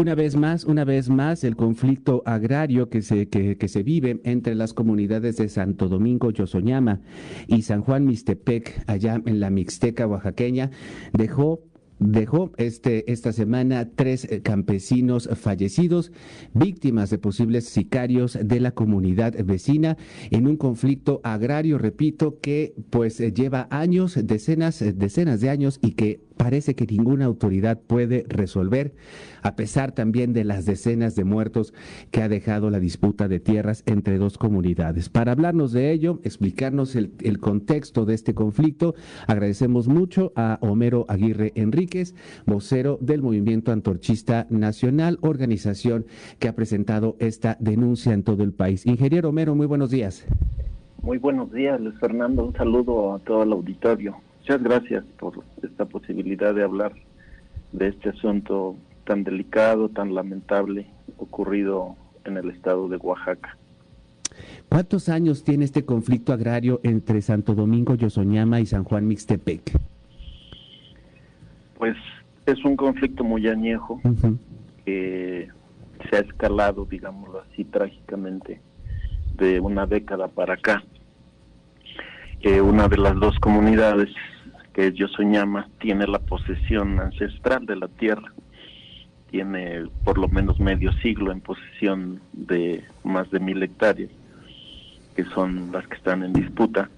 Una vez más, una vez más, el conflicto agrario que se, que, se vive entre las comunidades de Santo Domingo, Yosoñama y San Juan Mixtepec, allá en la Mixteca oaxaqueña, dejó dejó este, esta semana tres eh, campesinos fallecidos, víctimas de posibles sicarios de la comunidad vecina en un conflicto agrario, repito, que pues eh, lleva años, decenas, eh, decenas de años y que parece que ninguna autoridad puede resolver, a pesar también de las decenas de muertos que ha dejado la disputa de tierras entre dos comunidades. Para hablarnos de ello, explicarnos el, contexto de este conflicto, agradecemos mucho a Homero Aguirre Enríquez, vocero del Movimiento Antorchista Nacional, organización que ha presentado esta denuncia en todo el país. Ingeniero Homero, muy buenos días. Muy buenos días, Luis Fernando. Un saludo a todo el auditorio. Muchas gracias por esta posibilidad de hablar de este asunto tan delicado, tan lamentable, ocurrido en el estado de Oaxaca. ¿Cuántos años tiene este conflicto agrario entre Santo Domingo, Yosoñama y San Juan Mixtepec? Pues es un conflicto muy añejo uh -huh. que se ha escalado, digámoslo así, trágicamente de una década para acá. Que una de las dos comunidades que es Yosoñama, tiene la posesión ancestral de la tierra. Tiene por lo menos medio siglo en posesión de más de mil hectáreas, que son las que están en disputa.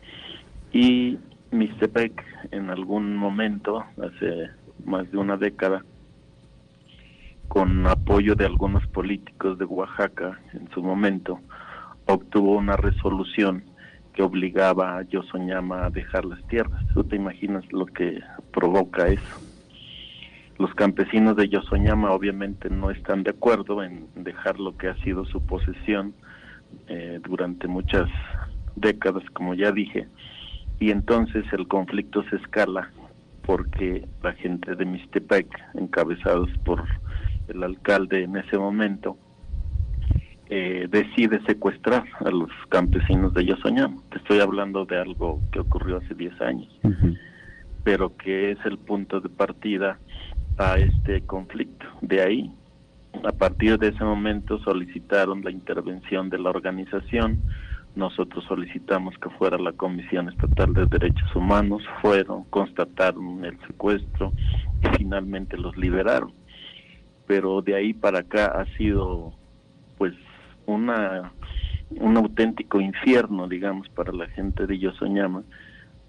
Y Mixtepec, en algún momento, hace más de una década, con apoyo de algunos políticos de Oaxaca en su momento, obtuvo una resolución que obligaba a Yosoñama a dejar las tierras. Tú te imaginas lo que provoca eso. Los campesinos de Yosoñama obviamente no están de acuerdo en dejar lo que ha sido su posesión eh, durante muchas décadas, como ya dije, y entonces el conflicto se escala porque la gente de Mixtepec, encabezados por el alcalde en ese momento, eh, decide secuestrar a los campesinos de Yosoñama. Te estoy hablando de algo que ocurrió hace 10 años, uh -huh. pero que es el punto de partida a este conflicto. De ahí, a partir de ese momento, solicitaron la intervención de la organización. Nosotros solicitamos que fuera la Comisión Estatal de Derechos Humanos, fueron, constataron el secuestro y finalmente los liberaron. Pero de ahí para acá ha sido, pues, una un auténtico infierno, digamos, para la gente de Yosoñama,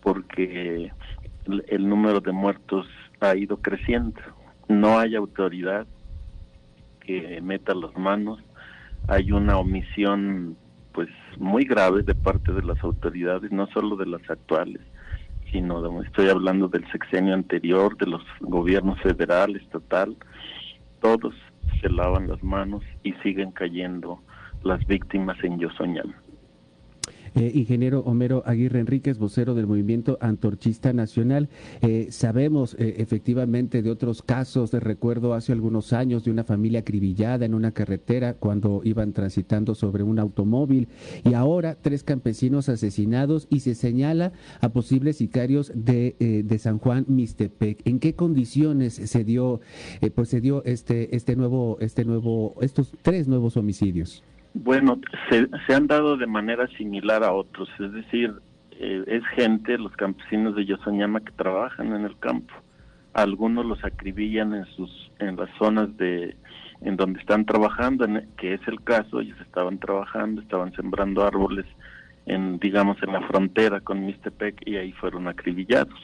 porque el, número de muertos ha ido creciendo. No hay autoridad que meta las manos, hay una omisión pues muy grave de parte de las autoridades, no solo de las actuales, sino de, estoy hablando del sexenio anterior, de los gobiernos federal, estatal, todos se lavan las manos y siguen cayendo las víctimas en Yosoñama. Eh, ingeniero Homero Aguirre Enríquez, vocero del Movimiento Antorchista Nacional. Eh, sabemos eh, efectivamente de otros casos, de recuerdo hace algunos años de una familia acribillada en una carretera cuando iban transitando sobre un automóvil y ahora tres campesinos asesinados y se señala a posibles sicarios de, de San Juan Mixtepec. ¿En qué condiciones se dio, pues se dio este, este nuevo, este nuevo, estos tres nuevos homicidios? Bueno, se, se, han dado de manera similar a otros, es decir, eh, es gente, los campesinos de Yosoñama que trabajan en el campo. Algunos los acribillan en sus en las zonas de en donde están trabajando, en, que es el caso, ellos estaban trabajando, estaban sembrando árboles en digamos en la frontera con Mixtepec y ahí fueron acribillados.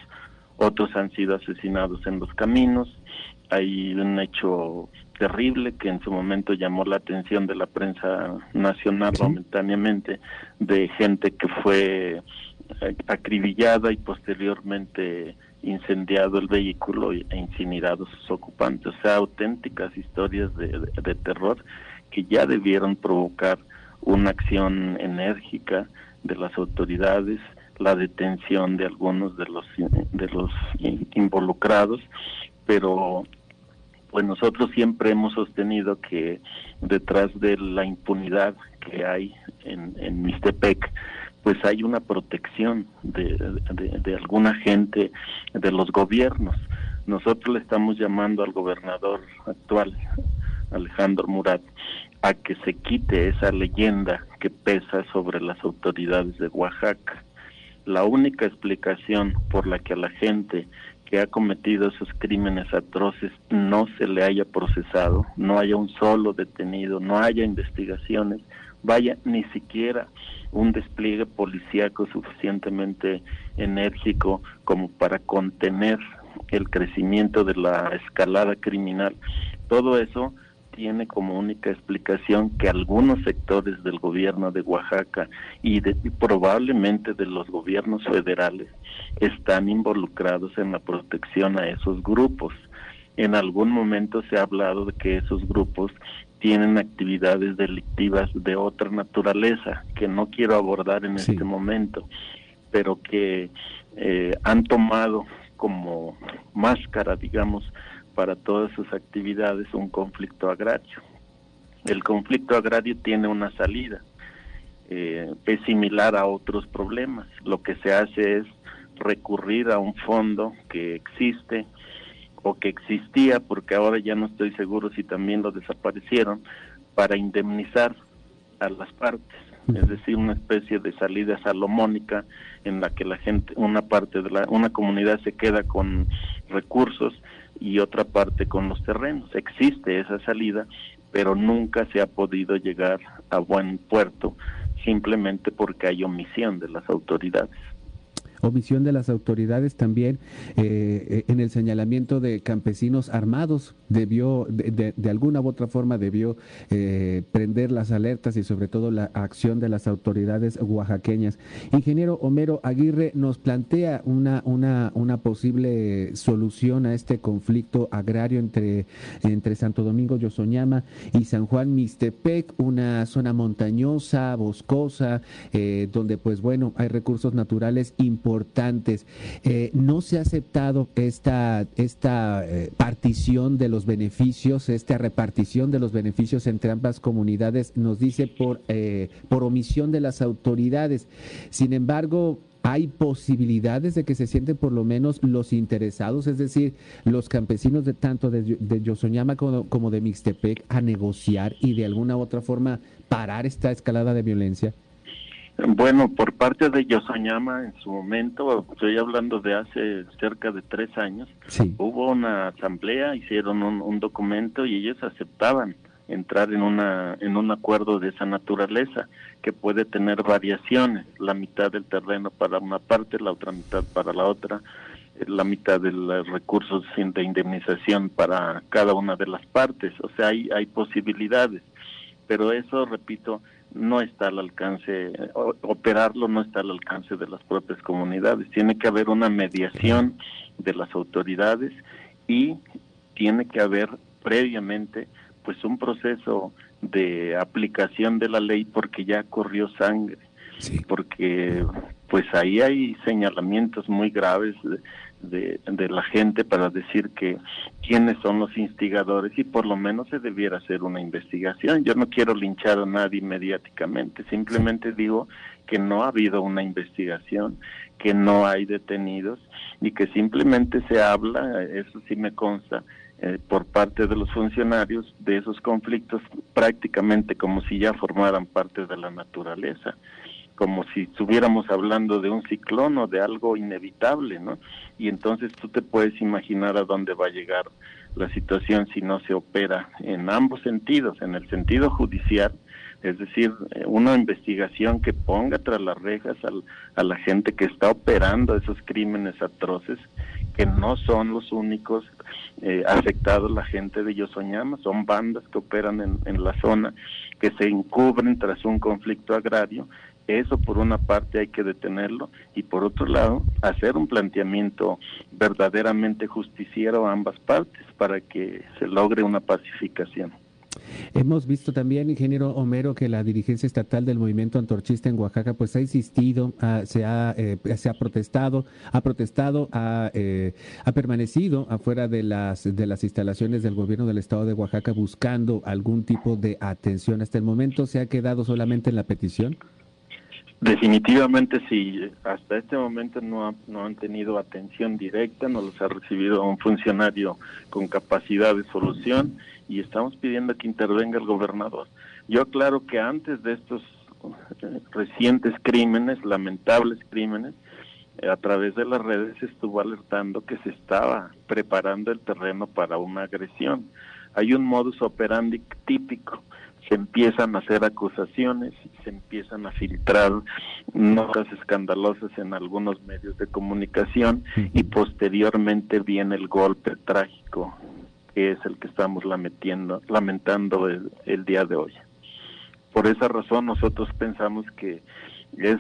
Otros han sido asesinados en los caminos. Hay un hecho terrible que en su momento llamó la atención de la prensa nacional sí. momentáneamente de gente que fue acribillada y posteriormente incendiado el vehículo e incinerados sus ocupantes. O sea, auténticas historias de, de, de terror que ya debieron provocar una acción enérgica de las autoridades, la detención de algunos de los de los involucrados, pero pues nosotros siempre hemos sostenido que detrás de la impunidad que hay en, en Mixtepec, pues hay una protección de, de, alguna gente de los gobiernos. Nosotros le estamos llamando al gobernador actual, Alejandro Murat, a que se quite esa leyenda que pesa sobre las autoridades de Oaxaca. La única explicación por la que a la gente que ha cometido esos crímenes atroces no se le haya procesado, no haya un solo detenido, no haya investigaciones, vaya ni siquiera un despliegue policíaco suficientemente enérgico como para contener el crecimiento de la escalada criminal. Todo eso tiene como única explicación que algunos sectores del gobierno de Oaxaca y, probablemente de los gobiernos federales están involucrados en la protección a esos grupos. En algún momento se ha hablado de que esos grupos tienen actividades delictivas de otra naturaleza que no quiero abordar en este momento, pero que eh, han tomado como máscara, digamos, para todas sus actividades un conflicto agrario. El conflicto agrario tiene una salida, eh, es similar a otros problemas. Lo que se hace es recurrir a un fondo que existe o que existía, porque ahora ya no estoy seguro si también lo desaparecieron, para indemnizar a las partes, es decir, una especie de salida salomónica en la que la gente, una parte de la, una comunidad se queda con recursos y otra parte con los terrenos. Existe esa salida, pero nunca se ha podido llegar a buen puerto simplemente porque hay omisión de las autoridades omisión de las autoridades también eh, eh, en el señalamiento de campesinos armados debió de, alguna u otra forma debió eh, prender las alertas y sobre todo la acción de las autoridades oaxaqueñas. Ingeniero Homero Aguirre nos plantea una una una posible solución a este conflicto agrario entre entre Santo Domingo Yosoñama y San Juan Mixtepec una zona montañosa boscosa donde pues bueno hay recursos naturales importantes importantes. Eh, no se ha aceptado esta, esta eh, partición de los beneficios, esta repartición de los beneficios entre ambas comunidades, nos dice por, eh, por omisión de las autoridades. Sin embargo, hay posibilidades de que se sienten por lo menos los interesados, es decir, los campesinos de tanto de, de Yosoñama como, como, de Mixtepec, a negociar y de alguna u otra forma parar esta escalada de violencia? Bueno, por parte de Yosoñama en su momento, estoy hablando de hace cerca de tres años, hubo una asamblea, hicieron un, documento y ellos aceptaban entrar en una en un acuerdo de esa naturaleza que puede tener variaciones, la mitad del terreno para una parte, la otra mitad para la otra, la mitad de los recursos de indemnización para cada una de las partes, o sea, hay hay posibilidades, pero eso repito no está al alcance, operarlo no está al alcance de las propias comunidades. Tiene que haber una mediación de las autoridades y tiene que haber previamente pues un proceso de aplicación de la ley porque ya corrió sangre, porque pues ahí hay señalamientos muy graves de, de, la gente para decir que quiénes son los instigadores y por lo menos se debiera hacer una investigación. Yo no quiero linchar a nadie mediáticamente, simplemente digo que no ha habido una investigación, que no hay detenidos y que simplemente se habla, eso sí me consta, eh, por parte de los funcionarios de esos conflictos prácticamente como si ya formaran parte de la naturaleza como si estuviéramos hablando de un ciclón o de algo inevitable, ¿no? Y entonces tú te puedes imaginar a dónde va a llegar la situación si no se opera en ambos sentidos, en el sentido judicial, es decir, eh, una investigación que ponga tras las rejas a la gente que está operando esos crímenes atroces, que no son los únicos eh, afectados la gente de Yosoñama, son bandas que operan en, en la zona, que se encubren tras un conflicto agrario eso por una parte hay que detenerlo y por otro lado hacer un planteamiento verdaderamente justiciero a ambas partes para que se logre una pacificación. Hemos visto también, ingeniero Homero, que la dirigencia estatal del movimiento antorchista en Oaxaca pues ha insistido, se, ha, eh, se ha protestado, ha protestado, ha, eh, ha permanecido afuera de las, de las instalaciones del gobierno del estado de Oaxaca buscando algún tipo de atención. Hasta el momento se ha quedado solamente en la petición. Definitivamente sí, hasta este momento no, no han tenido atención directa, no los ha recibido un funcionario con capacidad de solución y estamos pidiendo que intervenga el gobernador. Yo aclaro que antes de estos eh, recientes crímenes, lamentables crímenes, eh, a través de las redes se estuvo alertando que se estaba preparando el terreno para una agresión. Hay un modus operandi típico se empiezan a hacer acusaciones, se empiezan a filtrar notas escandalosas en algunos medios de comunicación y posteriormente viene el golpe trágico que es el que estamos lamentando, lamentando el, día de hoy. Por esa razón nosotros pensamos que es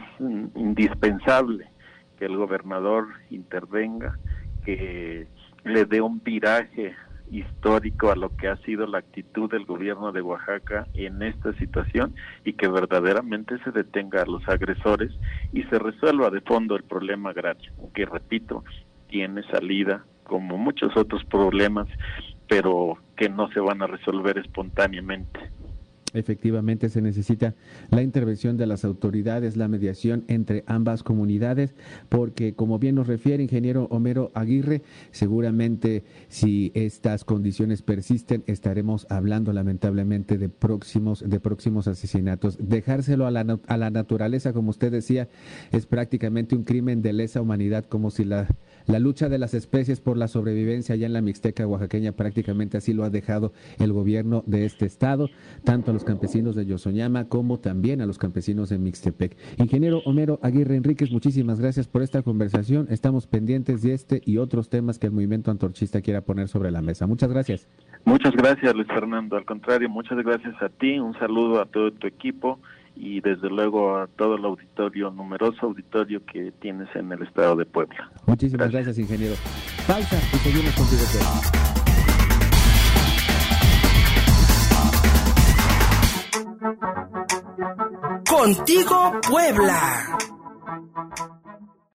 indispensable que el gobernador intervenga, que le dé un viraje histórico a lo que ha sido la actitud del gobierno de Oaxaca en esta situación y que verdaderamente se detenga a los agresores y se resuelva de fondo el problema agrario, que repito, tiene salida como muchos otros problemas, pero que no se van a resolver espontáneamente. Efectivamente, se necesita la intervención de las autoridades, la mediación entre ambas comunidades, porque como bien nos refiere ingeniero Homero Aguirre, seguramente si estas condiciones persisten, estaremos hablando lamentablemente de próximos, de próximos asesinatos. Dejárselo a la, a la naturaleza, como usted decía, es prácticamente un crimen de lesa humanidad, como si la la lucha de las especies por la sobrevivencia allá en la Mixteca oaxaqueña prácticamente así lo ha dejado el gobierno de este estado, tanto a los campesinos de Yosoñama como también a los campesinos de Mixtepec. Ingeniero Homero Aguirre Enríquez, muchísimas gracias por esta conversación. Estamos pendientes de este y otros temas que el movimiento antorchista quiera poner sobre la mesa. Muchas gracias. Muchas gracias, Luis Fernando. Al contrario, muchas gracias a ti. Un saludo a todo tu equipo y desde luego a todo el auditorio, numeroso auditorio que tienes en el estado de Puebla. Muchísimas gracias, ingeniero. Pausa y seguimos contigo. Contigo Puebla.